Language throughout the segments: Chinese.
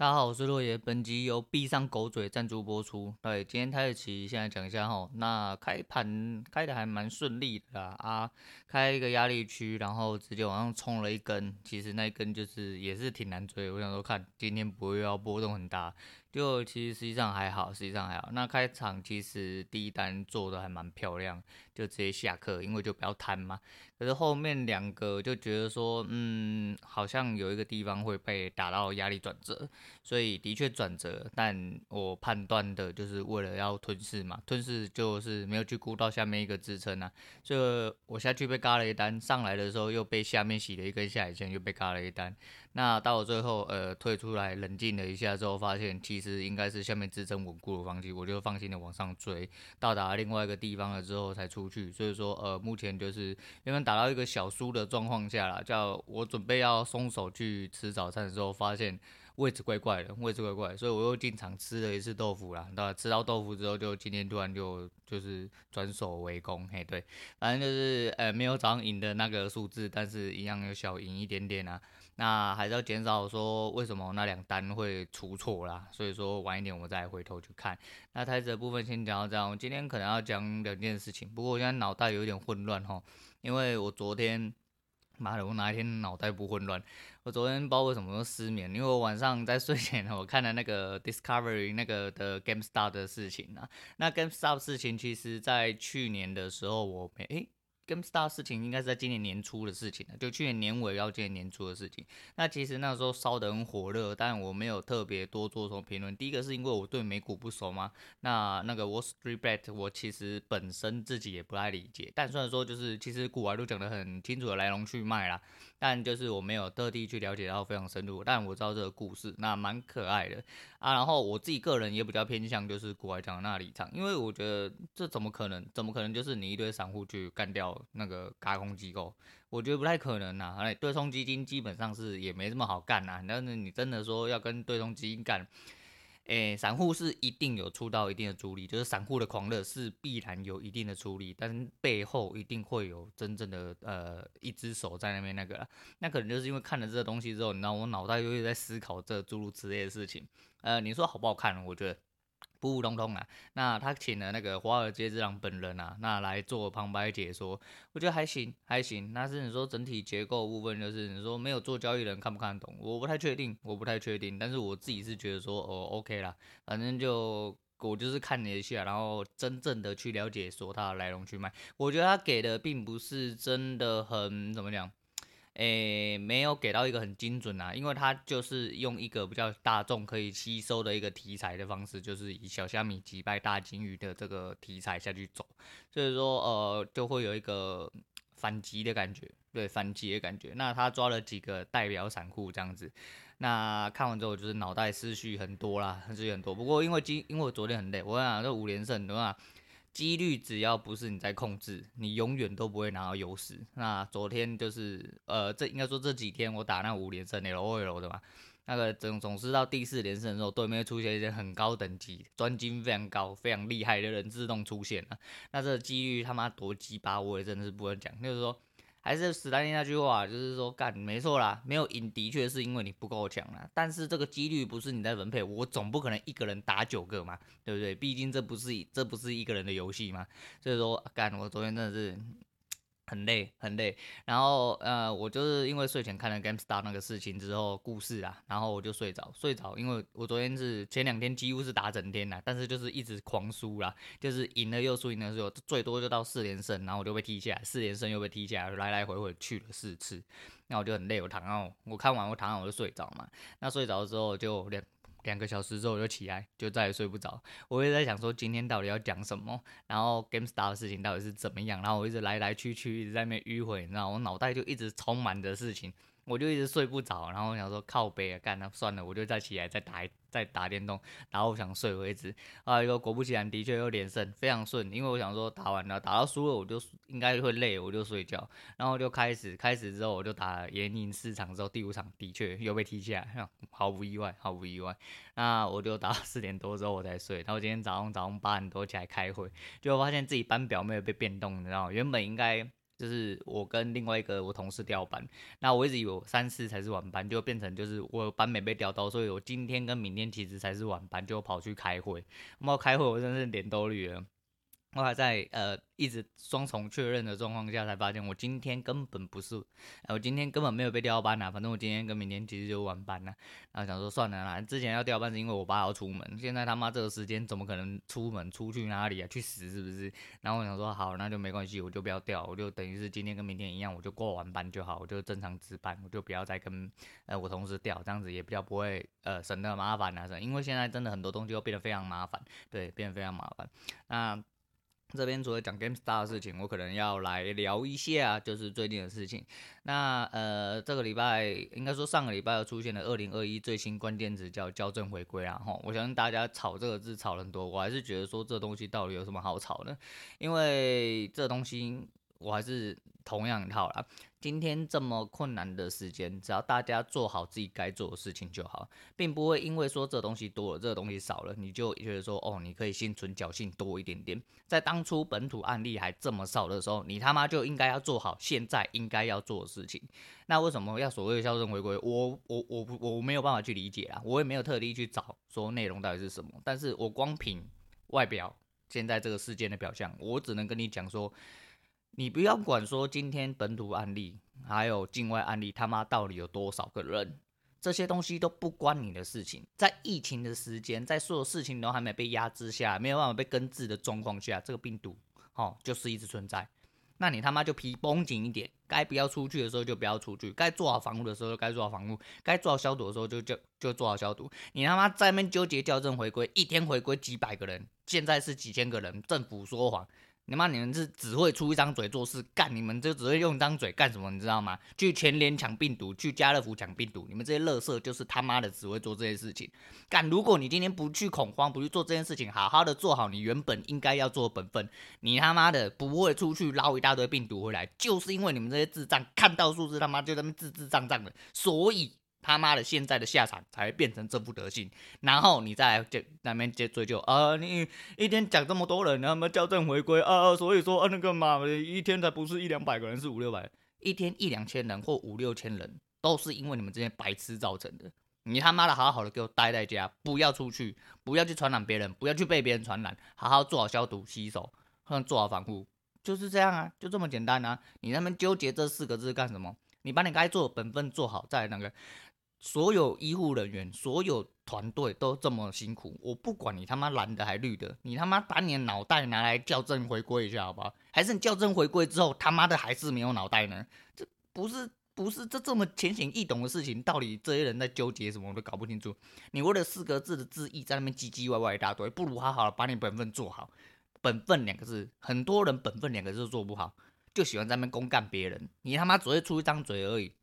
大家好，我是洛爷。本集由闭上狗嘴赞助播出。对，今天开始起现在讲一下哈，那开盘开的还蛮顺利的啦啊，开一个压力区，然后直接往上冲了一根，其实那一根就是也是挺难追。我想说看今天不会要波动很大。就其实实际上还好，实际上还好。那开场其实第一单做的还蛮漂亮，就直接下课，因为就比较贪嘛。可是后面两个就觉得说，嗯，好像有一个地方会被打到压力转折，所以的确转折。但我判断的就是为了要吞噬嘛，吞噬就是没有去估到下面一个支撑啊。所以我下去被嘎了一单，上来的时候又被下面洗了一根下影线，又被嘎了一单。那到我最后呃退出来冷静了一下之后，发现其实应该是下面支撑稳固的方向，我就放心的往上追，到达另外一个地方了之后才出去。所以说呃目前就是因为打到一个小输的状况下啦，叫我准备要松手去吃早餐的时候，发现位置怪怪的，位置怪怪，所以我又进场吃了一次豆腐啦。那吃到豆腐之后，就今天突然就就是转守为攻，嘿对，反正就是呃没有早上赢的那个数字，但是一样有小赢一点点啊。那还是要减少说为什么那两单会出错啦，所以说晚一点我再回头去看。那台词的部分先讲到这样，我今天可能要讲两件事情，不过我现在脑袋有点混乱哈，因为我昨天，妈的，我哪一天脑袋不混乱？我昨天不知道为什么失眠，因为我晚上在睡前 我看了那个 Discovery 那个的 GameStop 的事情啊，那 GameStop 事情其实在去年的时候我没诶。GameStar 事情应该是在今年年初的事情了，就去年年尾到今年年初的事情。那其实那时候烧得很火热，但我没有特别多做什么评论。第一个是因为我对美股不熟嘛，那那个 Wall Street Bet 我其实本身自己也不太理解。但虽然说就是其实股外都讲得很清楚的来龙去脉啦，但就是我没有特地去了解到非常深入。但我知道这个故事，那蛮可爱的啊。然后我自己个人也比较偏向就是国外讲那立场，因为我觉得这怎么可能？怎么可能就是你一堆散户去干掉？那个轧空机构，我觉得不太可能呐。哎，对冲基金基本上是也没这么好干呐。但是你真的说要跟对冲基金干，哎，散户是一定有出到一定的主力，就是散户的狂热是必然有一定的出力，但是背后一定会有真正的呃一只手在那边那个。那可能就是因为看了这个东西之后，你知道我脑袋又在思考这诸如此类的事情。呃，你说好不好看？我觉得。普普通通啊，那他请了那个华尔街之狼本人啊，那来做旁白解说，我觉得还行还行。那是你说整体结构部分，就是你说没有做交易人看不看得懂，我不太确定，我不太确定。但是我自己是觉得说，哦，OK 啦，反正就我就是看了一下，然后真正的去了解说它的来龙去脉，我觉得他给的并不是真的很怎么讲。诶，没有给到一个很精准啊，因为它就是用一个比较大众可以吸收的一个题材的方式，就是以小虾米击败大鲸鱼的这个题材下去走，所以说呃就会有一个反击的感觉，对，反击的感觉。那他抓了几个代表散户这样子，那看完之后就是脑袋思绪很多啦，思绪很多。不过因为今因为我昨天很累，我想这五连胜对吧？几率只要不是你在控制，你永远都不会拿到优势。那昨天就是，呃，这应该说这几天我打那五连胜 LOL 的嘛，那个总总是到第四连胜的时候，对面出现一些很高等级、专精非常高、非常厉害的人自动出现了。那这几率他妈多鸡巴，我也真的是不能讲。就是说。还是史丹利那句话，就是说干没错啦，没有赢的确是因为你不够强啦，但是这个几率不是你在分配，我总不可能一个人打九个嘛，对不对？毕竟这不是这不是一个人的游戏嘛，所以说干我昨天真的是。很累，很累。然后，呃，我就是因为睡前看了 GameStar 那个事情之后故事啊，然后我就睡着，睡着。因为我昨天是前两天几乎是打整天啦，但是就是一直狂输啦，就是赢了又输，赢了又输，最多就到四连胜，然后我就被踢下来，四连胜又被踢下来，来来回回去了四次。那我就很累，我躺上，我看完我躺上我就睡着嘛。那睡着之后就两。两个小时之后我就起来，就再也睡不着。我也在想说今天到底要讲什么，然后 game star 的事情到底是怎么样，然后我一直来来去去，一直在那边迂回，你知道，我脑袋就一直充满着事情。我就一直睡不着，然后我想说靠北啊，干那算了，我就再起来再打一再打电动，打到我想睡为止。啊，一个果不其然，的确又连胜，非常顺。因为我想说打完了，打到输了我就应该会累，我就睡觉。然后就开始开始之后，我就打了延宁四场之后，第五场的确又被踢下来，毫无意外，毫无意外。那我就打到四点多之后我才睡。然后今天早上早上八点多起来开会，就发现自己班表没有被变动，你知道？原本应该。就是我跟另外一个我同事调班，那我一直以为三四才是晚班，就变成就是我班没被调到，所以我今天跟明天其实才是晚班，就跑去开会。我开会，我真的是脸都绿了。我还在呃一直双重确认的状况下，才发现我今天根本不是，呃、我今天根本没有被调班啊。反正我今天跟明天其实就晚班了，然后想说算了啦，之前要调班是因为我爸要出门，现在他妈这个时间怎么可能出门？出去哪里啊？去死是不是？然后我想说好，那就没关系，我就不要调，我就等于是今天跟明天一样，我就过完班就好，我就正常值班，我就不要再跟呃我同事调，这样子也比较不会呃省得麻烦啊。因为现在真的很多东西都变得非常麻烦，对，变得非常麻烦。那。这边除了讲 GameStar 的事情，我可能要来聊一下，就是最近的事情。那呃，这个礼拜应该说上个礼拜又出现了二零二一最新关键词叫校正回归啊，吼，我相信大家炒这个字炒很多，我还是觉得说这东西到底有什么好炒呢？因为这东西我还是同样一套啦。今天这么困难的时间，只要大家做好自己该做的事情就好，并不会因为说这东西多了，这东西少了，你就觉得说哦，你可以心存侥幸多一点点。在当初本土案例还这么少的时候，你他妈就应该要做好现在应该要做的事情。那为什么要所谓的校正回归？我我我我没有办法去理解啊，我也没有特地去找说内容到底是什么。但是我光凭外表现在这个事件的表象，我只能跟你讲说。你不要管说今天本土案例还有境外案例，他妈到底有多少个人，这些东西都不关你的事情。在疫情的时间，在所有事情都还没被压制下，没有办法被根治的状况下，这个病毒哦就是一直存在。那你他妈就皮绷紧一点，该不要出去的时候就不要出去，该做好防护的时候就该做好防护，该做好消毒的时候就就就做好消毒。你他妈在那边纠结校正回归，一天回归几百个人，现在是几千个人，政府说谎。你妈！你们是只会出一张嘴做事，干你们就只会用一张嘴干什么？你知道吗？去全联抢病毒，去家乐福抢病毒，你们这些垃圾就是他妈的只会做这些事情。干！如果你今天不去恐慌，不去做这件事情，好好的做好你原本应该要做的本分，你他妈的不会出去捞一大堆病毒回来，就是因为你们这些智障看到数字他妈就在那智智障障的，所以。他妈的，现在的下场才会变成这副德行，然后你再来就那边接追究啊！你一天讲这么多人，然后校正回归啊，所以说啊那个嘛，一天才不是一两百个人，是五六百，一天一两千人或五六千人，都是因为你们这些白痴造成的。你他妈的好好的给我待在家，不要出去，不要去传染别人，不要去被别人传染，好好做好消毒、洗手，和做好防护，就是这样啊，就这么简单啊！你那边纠结这四个字干什么？你把你该做的本分做好，再那个。所有医护人员，所有团队都这么辛苦，我不管你他妈蓝的还绿的，你他妈把你的脑袋拿来校正回归一下好不好？还是你校正回归之后他妈的还是没有脑袋呢？这不是不是这这么浅显易懂的事情，到底这些人在纠结什么我都搞不清楚。你为了四个字的字义在那边唧唧歪歪一大堆，不如好好的把你本分做好。本分两个字，很多人本分两个字都做不好，就喜欢在那边公干别人，你他妈只会出一张嘴而已。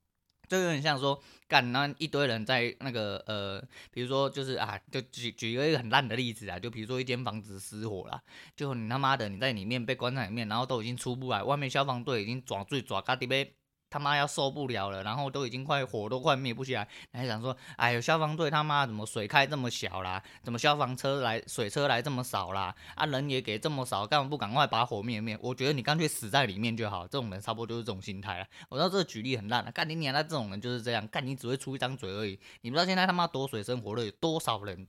就有点像说，干那一堆人在那个呃，比如说就是啊，就举举一个很烂的例子啊，就比如说一间房子失火了，就你他妈的你在里面被关在里面，然后都已经出不来，外面消防队已经抓最抓，嘎滴呗。他妈要受不了了，然后都已经快火都快灭不起来，还想说，哎呦，消防队他妈怎么水开这么小啦？怎么消防车来水车来这么少啦？啊，人也给这么少，干嘛不赶快把火灭灭？我觉得你干脆死在里面就好。这种人差不多就是这种心态了。我知道这个举例很烂了，干你娘！那这种人就是这样，干你只会出一张嘴而已。你不知道现在他妈多水深火热，有多少人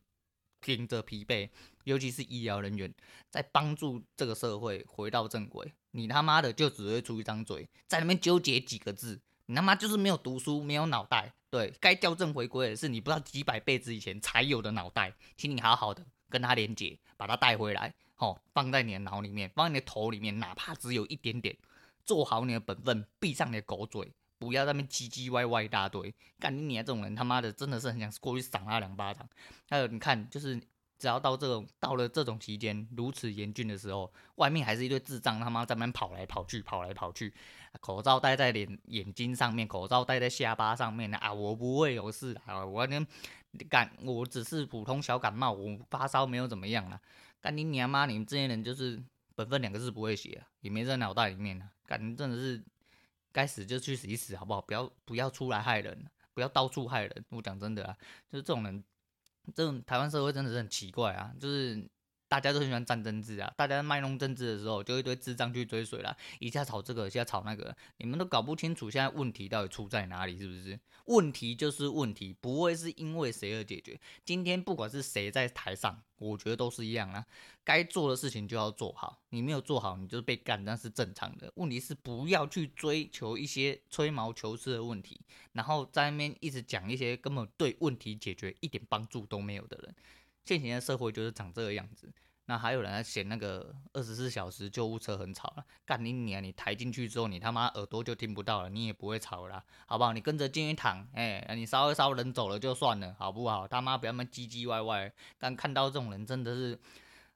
拼着疲惫，尤其是医疗人员在帮助这个社会回到正轨。你他妈的就只会出一张嘴，在那边纠结几个字，你他妈就是没有读书，没有脑袋。对，该校正回归的是你不知道几百辈子以前才有的脑袋，请你好好的跟他连接，把他带回来，好，放在你的脑里面，放在你的头里面，哪怕只有一点点，做好你的本分，闭上你的狗嘴，不要在那边唧唧歪歪一大堆。干你这种人，他妈的真的是很想过去赏他两巴掌。还有你看，就是。只要到这种到了这种期间如此严峻的时候，外面还是一堆智障他妈在那跑来跑去，跑来跑去，口罩戴在脸眼睛上面，口罩戴在下巴上面啊！我不会有事啊，我跟感我只是普通小感冒，我发烧没有怎么样啊。干你娘妈！你们这些人就是本分两个字不会写啊，也没在脑袋里面啊。干真的是该死就去死一死好不好？不要不要出来害人，不要到处害人。我讲真的啊，就是这种人。这种台湾社会真的是很奇怪啊！就是大家都很喜欢战政治啊，大家在卖弄政治的时候，就一堆智障去追随啦，一下炒这个，一下炒那个，你们都搞不清楚现在问题到底出在哪里，是不是？问题就是问题，不会是因为谁而解决。今天不管是谁在台上，我觉得都是一样啊，该做的事情就要做好，你没有做好，你就是被干，那是正常的。问题是不要去追求一些吹毛求疵的问题，然后在那边一直讲一些根本对问题解决一点帮助都没有的人。现行的社会就是长这个样子，那还有人在嫌那个二十四小时救护车很吵了，干你你啊！你抬进去之后，你他妈耳朵就听不到了，你也不会吵了，好不好？你跟着进去躺，哎、你稍微稍微人走了就算了，好不好？他妈不要那么唧唧歪歪。但看到这种人真的是，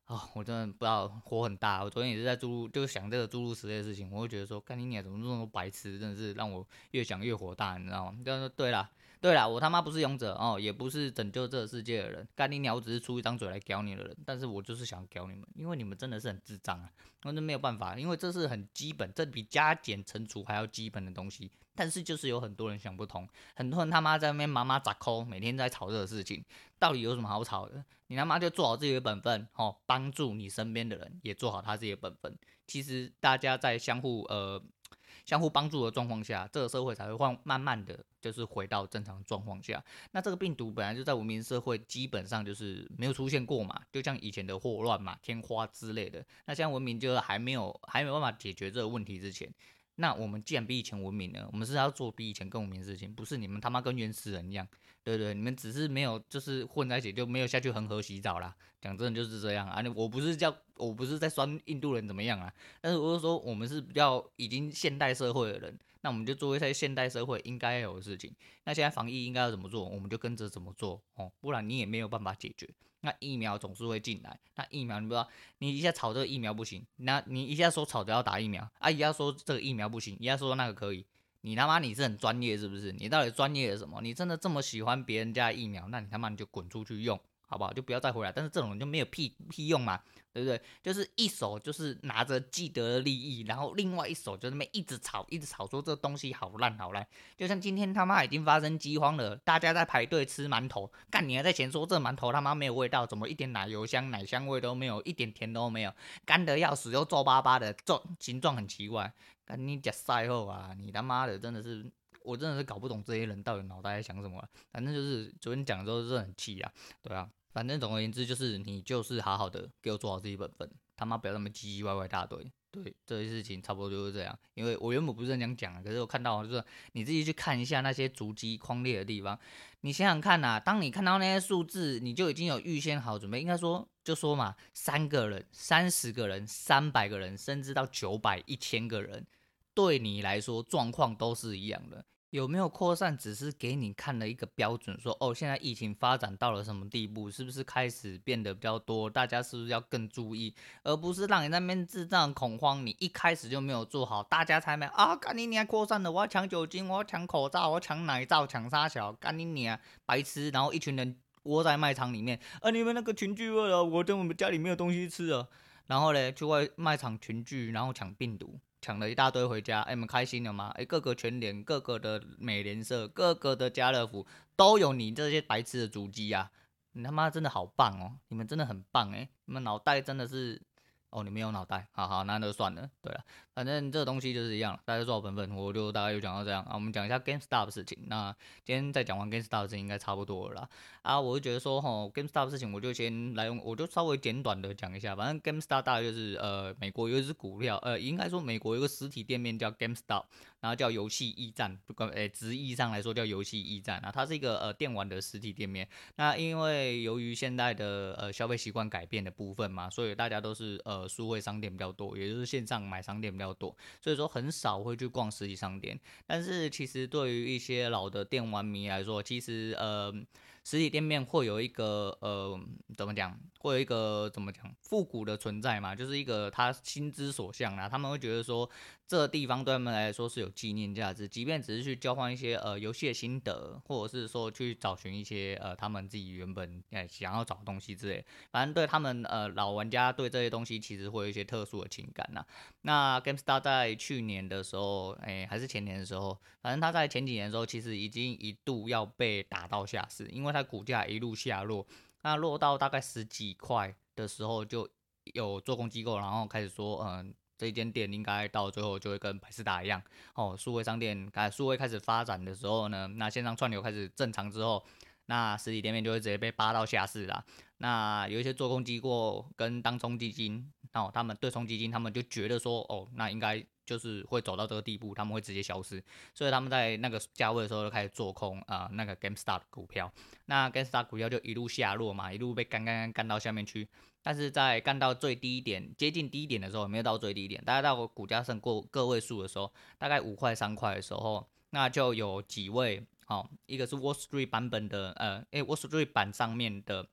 啊、我真的不知道火很大。我昨天也是在注入，就想这个注入时的事情，我会觉得说，干你你怎么这么多白痴，真的是让我越想越火大，你知道吗？就是对了。对啦，我他妈不是勇者哦，也不是拯救这个世界的人。干你鸟，只是出一张嘴来屌你的人。但是我就是想屌你们，因为你们真的是很智障啊！那没有办法，因为这是很基本，这比加减乘除还要基本的东西。但是就是有很多人想不通，很多人他妈在那边妈妈咋抠，每天在吵这个事情，到底有什么好吵的？你他妈就做好自己的本分哦，帮助你身边的人也做好他自己的本分。其实大家在相互呃。相互帮助的状况下，这个社会才会换慢慢的就是回到正常状况下。那这个病毒本来就在文明社会基本上就是没有出现过嘛，就像以前的霍乱嘛、天花之类的。那现在文明就还没有还没有办法解决这个问题之前，那我们既然比以前文明呢，我们是要做比以前更文明的事情，不是你们他妈跟原始人一样，对对？你们只是没有就是混在一起，就没有下去恒河洗澡啦。讲真的就是这样啊！我不是叫，我不是在酸印度人怎么样啊，但是我是说，我们是比较已经现代社会的人，那我们就做一些现代社会应该有的事情。那现在防疫应该要怎么做，我们就跟着怎么做哦，不然你也没有办法解决。那疫苗总是会进来，那疫苗你不知道，你一下吵这个疫苗不行，那你一下说吵着要打疫苗，啊，一下说这个疫苗不行，一下说那个可以，你他妈你是很专业是不是？你到底专业的什么？你真的这么喜欢别人家的疫苗，那你他妈你就滚出去用。好不好？就不要再回来。但是这种人就没有屁屁用嘛，对不对？就是一手就是拿着既得利益，然后另外一手就那么一直吵，一直吵说这东西好烂好烂。就像今天他妈已经发生饥荒了，大家在排队吃馒头，干你还在前说这馒头他妈没有味道，怎么一点奶油香、奶香味都没有，一点甜都没有，干得要死又皱巴巴的，状形状很奇怪。干你假赛后啊，你他妈的真的是。我真的是搞不懂这些人到底脑袋在想什么，反正就是昨天讲的时候是很气啊，对啊，反正总而言之就是你就是好好的给我做好自己本分，他妈不要那么唧唧歪歪大堆，对，这些事情差不多就是这样。因为我原本不是这样讲的，可是我看到就是你自己去看一下那些足迹框列的地方，你想想看呐、当你看到那些数字，你就已经有预先好准备，应该说就说嘛，三个人、三十个人、三百个人，甚至到九百、一千个人。对你来说，状况都是一样的。有没有扩散，只是给你看了一个标准，说哦，现在疫情发展到了什么地步，是不是开始变得比较多？大家是不是要更注意，而不是让你那边智障恐慌？你一开始就没有做好，大家才没啊！干你娘扩散了，我要抢酒精，我要抢口罩，我要抢奶罩，抢沙小，干你娘白痴！然后一群人窝在卖场里面，啊，你们那个群聚了，我等我们家里没有东西吃了，然后嘞，去外卖场群聚，然后抢病毒。抢了一大堆回家，哎，你们开心了吗？哎，各个全联、各个的美联社、各个的家乐福都有你这些白痴的主机啊！你他妈真的好棒哦，你们真的很棒哎，你们脑袋真的是。哦，你没有脑袋，好好，那就算了。对了，反正这东西就是一样，大家做好本分，我就大概就讲到这样啊。我们讲一下 GameStop 的事情。那今天再讲完 GameStop 的事情，应该差不多了啦。啊，我就觉得说，吼，GameStop 的事情，我就先来用，我就稍微简短的讲一下。反正 GameStop 大概就是呃，美国有一只股票，呃，应该说美国有个实体店面叫 GameStop。然后叫游戏驿站，不管诶，直译上来说叫游戏驿站啊，它是一个呃电玩的实体店面。那因为由于现在的呃消费习惯改变的部分嘛，所以大家都是呃数位商店比较多，也就是线上买商店比较多，所以说很少会去逛实体商店。但是其实对于一些老的电玩迷来说，其实呃。实体店面会有一个呃，怎么讲？会有一个怎么讲？复古的存在嘛，就是一个他心之所向啦。他们会觉得说，这地方对他们来说是有纪念价值，即便只是去交换一些呃游戏的心得，或者是说去找寻一些呃他们自己原本哎想要找的东西之类。反正对他们呃老玩家对这些东西其实会有一些特殊的情感呐。那 Gamestar 在去年的时候，哎还是前年的时候，反正他在前几年的时候，其实已经一度要被打到下市，因为。它股价一路下落，那落到大概十几块，的时候就有做空机构，然后开始说，嗯，这间店应该到最后就会跟百事达一样，哦，数位商店开数位开始发展的时候呢，那线上串流开始正常之后，那实体店面就会直接被扒到下市啦。那有一些做空机构跟当冲基金，哦，他们对冲基金，他们就觉得说，哦，那应该。就是会走到这个地步，他们会直接消失，所以他们在那个价位的时候就开始做空啊、那个 Gamestar 的股票，那 Gamestar 股票就一路下落嘛，一路被干干干干到下面去，但是在干到最低点，接近低点的时候，没有到最低点，大概到股价剩过个位数的时候，大概五块三块的时候，那就有几位，哦，一个是 Wall Street 版本的，呃，诶，Wall Street 版上面的。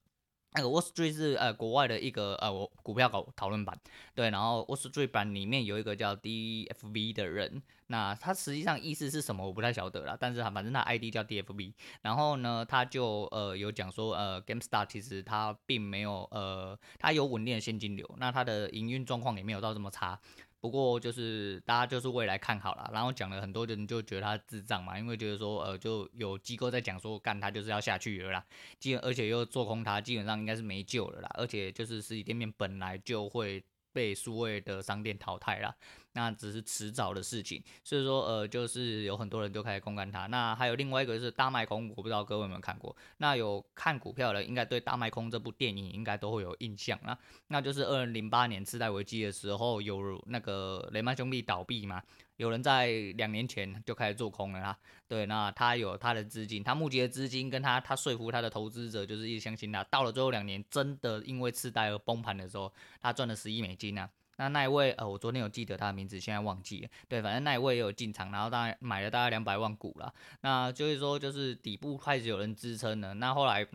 那个 Wall Street 是呃国外的一个呃我股票搞讨论版，对，然后 Wall Street 版里面有一个叫 DFV 的人，那他实际上意思是什么我不太晓得啦，但是他反正他 ID 叫 DFV，然后呢他就呃有讲说呃 Gamestar 其实他并没有呃他有稳定的现金流，那他的营运状况也没有到这么差。不过就是大家就是未来看好了，然后讲了很多人就觉得他智障嘛，因为觉得说呃就有机构在讲说干他就是要下去了啦，基本而且又做空他，基本上应该是没救了啦，而且就是实体店面本来就会被数位的商店淘汰啦。那只是迟早的事情，所以说呃，就是有很多人都开始空干它。那还有另外一个就是大卖空，我不知道各位有没有看过。那有看股票的，应该对大卖空这部电影应该都会有印象啦。那就是二零零八年次贷危机的时候，有那个雷曼兄弟倒闭嘛，有人在两年前就开始做空了啦。对，那他有他的资金，他募集的资金跟他他说服他的投资者，就是一直相信他。到了最后两年，真的因为次贷而崩盘的时候，他赚了十亿美金啊。那那一位呃，我昨天有记得他的名字，现在忘记了。对，反正那一位也有进场，然后大概买了大概两百万股了。那就是说，就是底部开始有人支撑了。那后来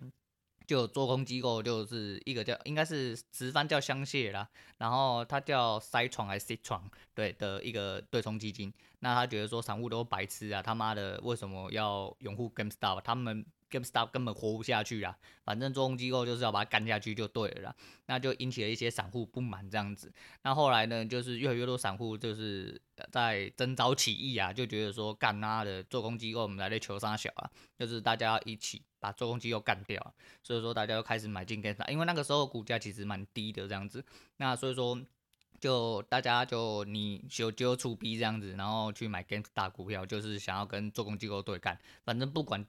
就做空机构，就是一个叫应该是直翻叫香榭啦，然后他叫塞床还是 C 床，对的一个对冲基金。那他觉得说散户都白痴啊，他妈的为什么要拥护 GameStop？他们 GameStop 根本活不下去啊，反正做空机构就是要把它干下去就对了啦，那就引起了一些散户不满这样子。那后来呢，就是越来越多散户就是在征召起义啊，就觉得说干他的做空机构，我们来的求杀小啊，就是大家一起把做空机构干掉。所以说大家就开始买进 GameStop，因为那个时候股价其实蛮低的这样子。那所以说就大家就你就就出逼这样子，然后去买 GameStop 股票，就是想要跟做空机构对干，反正不管。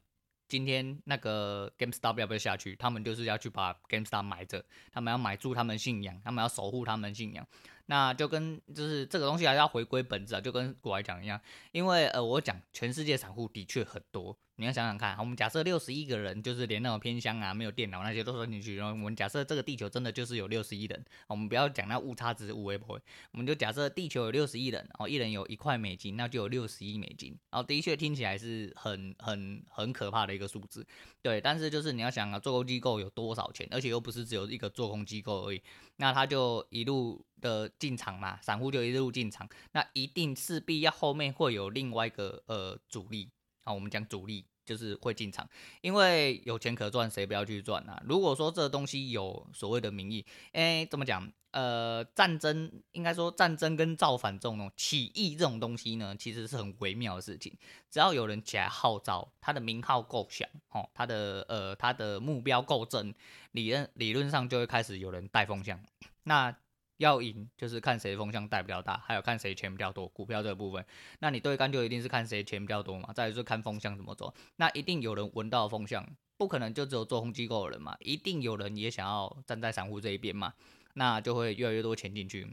今天那个 GameStop 要不要下去？他们就是要去把 GameStop 买着，他们要买住他们信仰，他们要守护他们信仰。那就跟就是这个东西还是要回归本质啊，就跟国外讲一样。因为呃，我讲全世界散户的确很多。你要想想看，我们假设六十亿个人，就是连那种偏乡啊、没有电脑那些都算进去，然后我们假设这个地球真的就是有六十亿人，我们不要讲那误差值五微波，我们就假设地球有六十亿人，哦，一人有一块美金，那就有六十亿美金。然后的确听起来是很很很可怕的一个数字，对。但是就是你要想啊，做空机构有多少钱，而且又不是只有一个做空机构而已，那他就一路的进场嘛，散户就一路进场，那一定势必要后面会有另外一个呃主力。好，我们讲主力就是会进场，因为有钱可赚，谁不要去赚啊？如果说这东西有所谓的名义，哎，怎么讲？呃，战争应该说战争跟造反这种起义这种东西呢，其实是很微妙的事情。只要有人起来号召，他的名号够响，哦，他的呃他的目标够正，理论理论上就会开始有人带风向。那要赢就是看谁风向带比较大，还有看谁钱比较多。股票这个部分，那你对干就一定是看谁钱比较多嘛。再就是看风向怎么走，那一定有人闻到风向，不可能就只有做空机构的人嘛，一定有人也想要站在散户这一边嘛，那就会越来越多钱进去，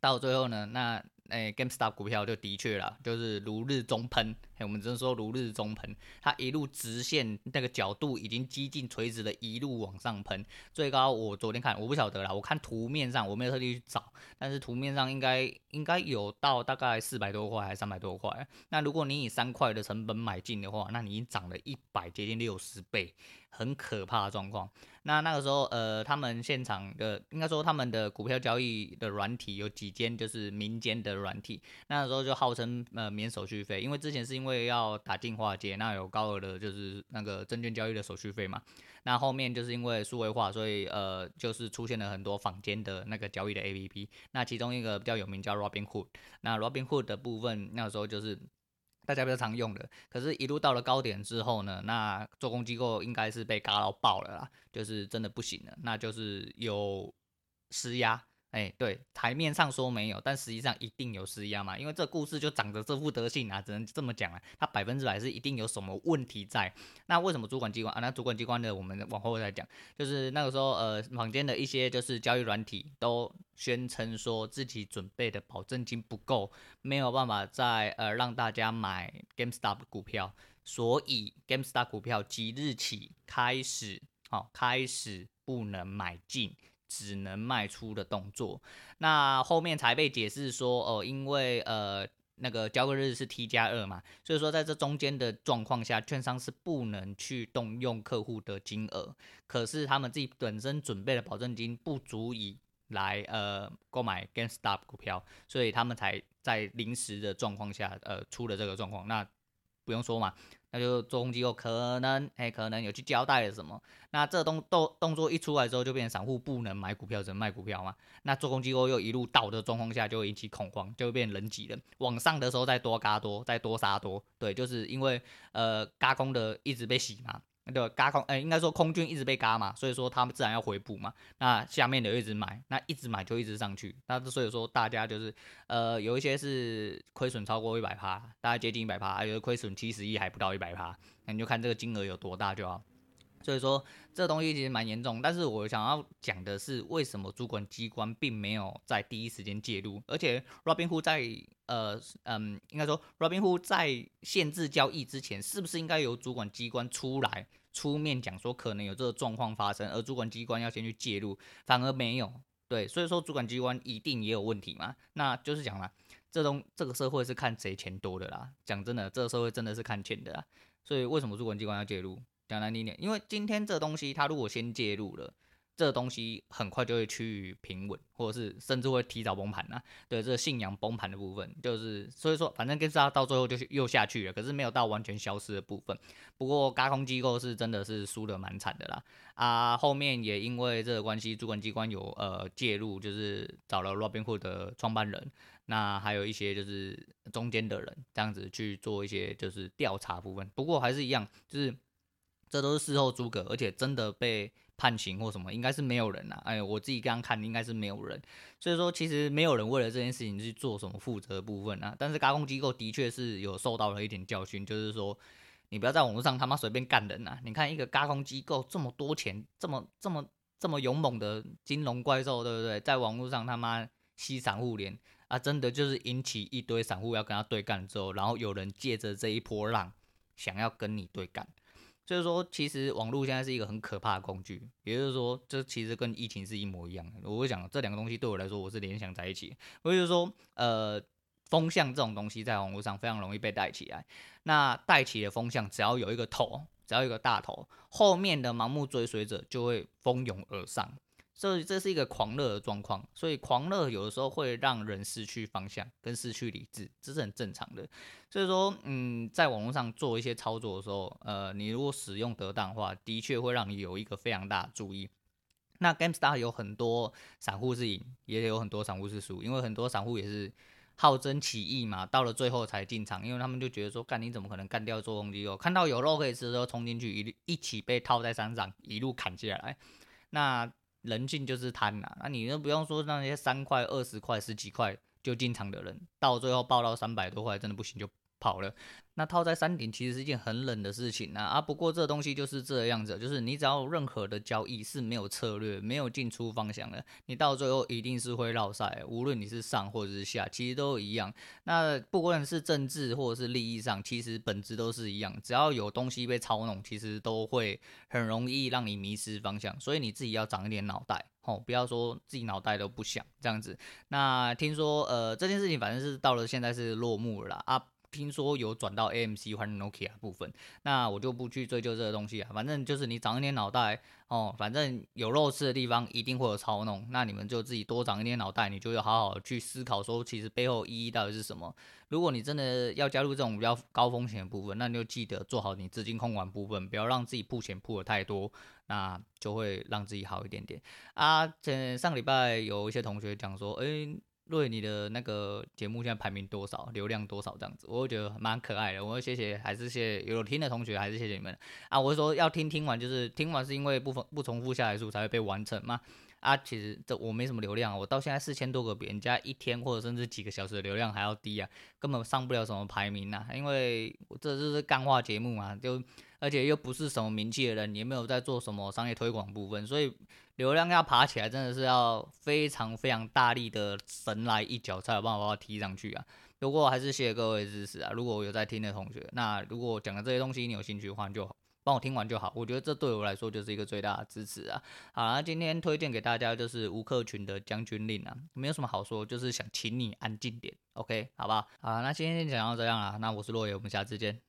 到最后呢，那。哎，GameStop 股票就的确啦，就是如日中喷。我们只能说如日中喷，它一路直线那个角度已经几近垂直的，一路往上喷。最高我昨天看，我不晓得啦，我看图面上我没有特地去找，但是图面上应该应该有到大概四百多块还是三百多块。那如果你以三块的成本买进的话，那你已经涨了一百接近六十倍。很可怕的状况。那那个时候，呃，他们现场的应该说他们的股票交易的软体有几间，就是民间的软体。那个时候就号称呃免手续费，因为之前是因为要打进化解，那有高额的就是那个证券交易的手续费嘛。那后面就是因为数位化，所以呃就是出现了很多坊间的那个交易的 APP。那其中一个比较有名叫 Robinhood。那 Robinhood 的部分那时候就是。大家比较常用的，可是，一路到了高点之后呢，那做空机构应该是被嘎到爆了啦，就是真的不行了。那就是有施压。哎，对，台面上说没有，但实际上一定有施压嘛，因为这故事就长着这副德性啊，只能这么讲啊，它百分之百是一定有什么问题在。那为什么主管机关啊？那主管机关的我们往后再讲，就是那个时候呃，坊间的一些就是交易软体都宣称说自己准备的保证金不够，没有办法再呃让大家买 GameStop 股票，所以 GameStop 股票即日起开始，好、哦，开始不能买进。只能卖出的动作，那后面才被解释说，哦，因为呃那个交割日是 T 加二嘛，所以说在这中间的状况下，券商是不能去动用客户的金额，可是他们自己本身准备的保证金不足以来呃购买 GameStop 股票，所以他们才在临时的状况下呃出了这个状况，那不用说嘛。那就做空机构可能，哎，可能有去交代了什么？那这动动动作一出来之后，就变成散户不能买股票，只能卖股票嘛？那做空机构又一路倒的状况下，就会引起恐慌，就会变人挤人。往上的时候再多嘎多，再多杀多，对，就是因为呃，嘎空的一直被洗嘛。那个嘎空，哎、应该说空军一直被嘎嘛，所以说他们自然要回补嘛。那下面的一直买，那一直买就一直上去。那所以说大家就是，呃，有一些是亏损超过一百趴，大概接近一百趴，有的亏损七十亿还不到一百趴，那你就看这个金额有多大就好。所以说这东西其实蛮严重，但是我想要讲的是，为什么主管机关并没有在第一时间介入？而且 Robinhood 在呃嗯，应该说 Robinhood 在限制交易之前，是不是应该由主管机关出来出面讲说可能有这个状况发生，而主管机关要先去介入，反而没有。对，所以说主管机关一定也有问题嘛？那就是讲了，这东这个社会是看谁钱多的啦。讲真的，这个社会真的是看钱的啦。所以为什么主管机关要介入？讲难听点，因为今天这东西，他如果先介入了，这东西很快就会趋于平稳，或者是甚至会提早崩盘呐。对，这个信仰崩盘的部分，就是所以说，反正跟他到最后就是又下去了，可是没有到完全消失的部分。不过，轧空机构是真的是输得蛮惨的啦。啊，后面也因为这个关系，主管机关有呃介入，就是找了 Robinhood 的创办人，那还有一些就是中间的人，这样子去做一些就是调查部分。不过还是一样，就是。这都是事后诸葛，而且真的被判刑或什么，应该是没有人呐。哎，我自己刚刚看，应该是没有人。所以说，其实没有人为了这件事情去做什么负责的部分啊。但是，轧空机构的确是有受到了一点教训，就是说，你不要在网络上他妈随便干人呐。你看一个轧空机构这么多钱，这么这么这么勇猛的金融怪兽，对不对？在网络上他妈吸散户脸啊，真的就是引起一堆散户要跟他对干之后，然后有人借着这一波浪想要跟你对干。就是说，其实网络现在是一个很可怕的工具，也就是说，这其实跟疫情是一模一样的。我会讲这两个东西对我来说，我是联想在一起。我就是说，呃，风向这种东西在网络上非常容易被带起来。那带起的风向，只要有一个头，只要有一个大头，后面的盲目追随者就会蜂拥而上。所以这是一个狂热的状况，所以狂热有的时候会让人失去方向跟失去理智，这是很正常的。所以说，嗯，在网络上做一些操作的时候，呃，你如果使用得当的话，的确会让你有一个非常大的注意。那 GameStar 有很多散户是赢，也有很多散户是输，因为很多散户也是好争起义嘛，到了最后才进场，因为他们就觉得说，干你怎么可能干掉做空机构？看到有肉可以吃的时候冲进去，一一起被套在山上，一路砍下来。那人性就是贪呐，那你都不用说那些三块、二十块、十几块就进场的人，到最后爆到三百多块，真的不行就跑了。那套在山顶其实是一件很冷的事情啊，啊！不过这东西就是这样子，就是你只要任何的交易是没有策略、没有进出方向的，你到最后一定是会绕赛。无论你是上或者是下，其实都一样。那不管是政治或者是利益上，其实本质都是一样。只要有东西被操弄，其实都会很容易让你迷失方向。所以你自己要长一点脑袋，吼，不要说自己脑袋都不想这样子。那听说呃这件事情反正是到了现在是落幕了啊。听说有转到 AMC 换 Nokia 部分，那我就不去追究这个东西啊。反正就是你长一点脑袋哦，反正有肉吃的地方一定会有操弄，那你们就自己多长一点脑袋，你就要好好去思考说，其实背后意义到底是什么。如果你真的要加入这种比较高风险的部分，那你就记得做好你资金控管部分，不要让自己曝险曝的太多，那就会让自己好一点点啊。这上礼拜有一些同学讲说，诶。野你的那个节目现在排名多少，流量多少这样子，我会觉得蛮可爱的。我谢谢，还是谢谢有听的同学，还是谢谢你们啊！我说要听听完，就是听完是因为不不重复下载数才会被完成嘛。啊，其实这我没什么流量，我到现在四千多个，比人家一天或者甚至几个小时的流量还要低啊，根本上不了什么排名呐、啊。因为这就是干话节目嘛，就而且又不是什么名气的人，也没有在做什么商业推广部分，所以流量要爬起来，真的是要非常非常大力的神来一脚才有办法把它踢上去啊。不过还是谢谢各位支持啊，如果我有在听的同学，那如果讲的这些东西你有兴趣的话，你就。帮我听完就好，我觉得这对我来说就是一个最大的支持啊！好，那今天推荐给大家就是吴克群的《将军令》啊，没有什么好说，就是想请你安静点，OK，好不好？好，那今天先讲到这样了，那我是洛野，我们下次见。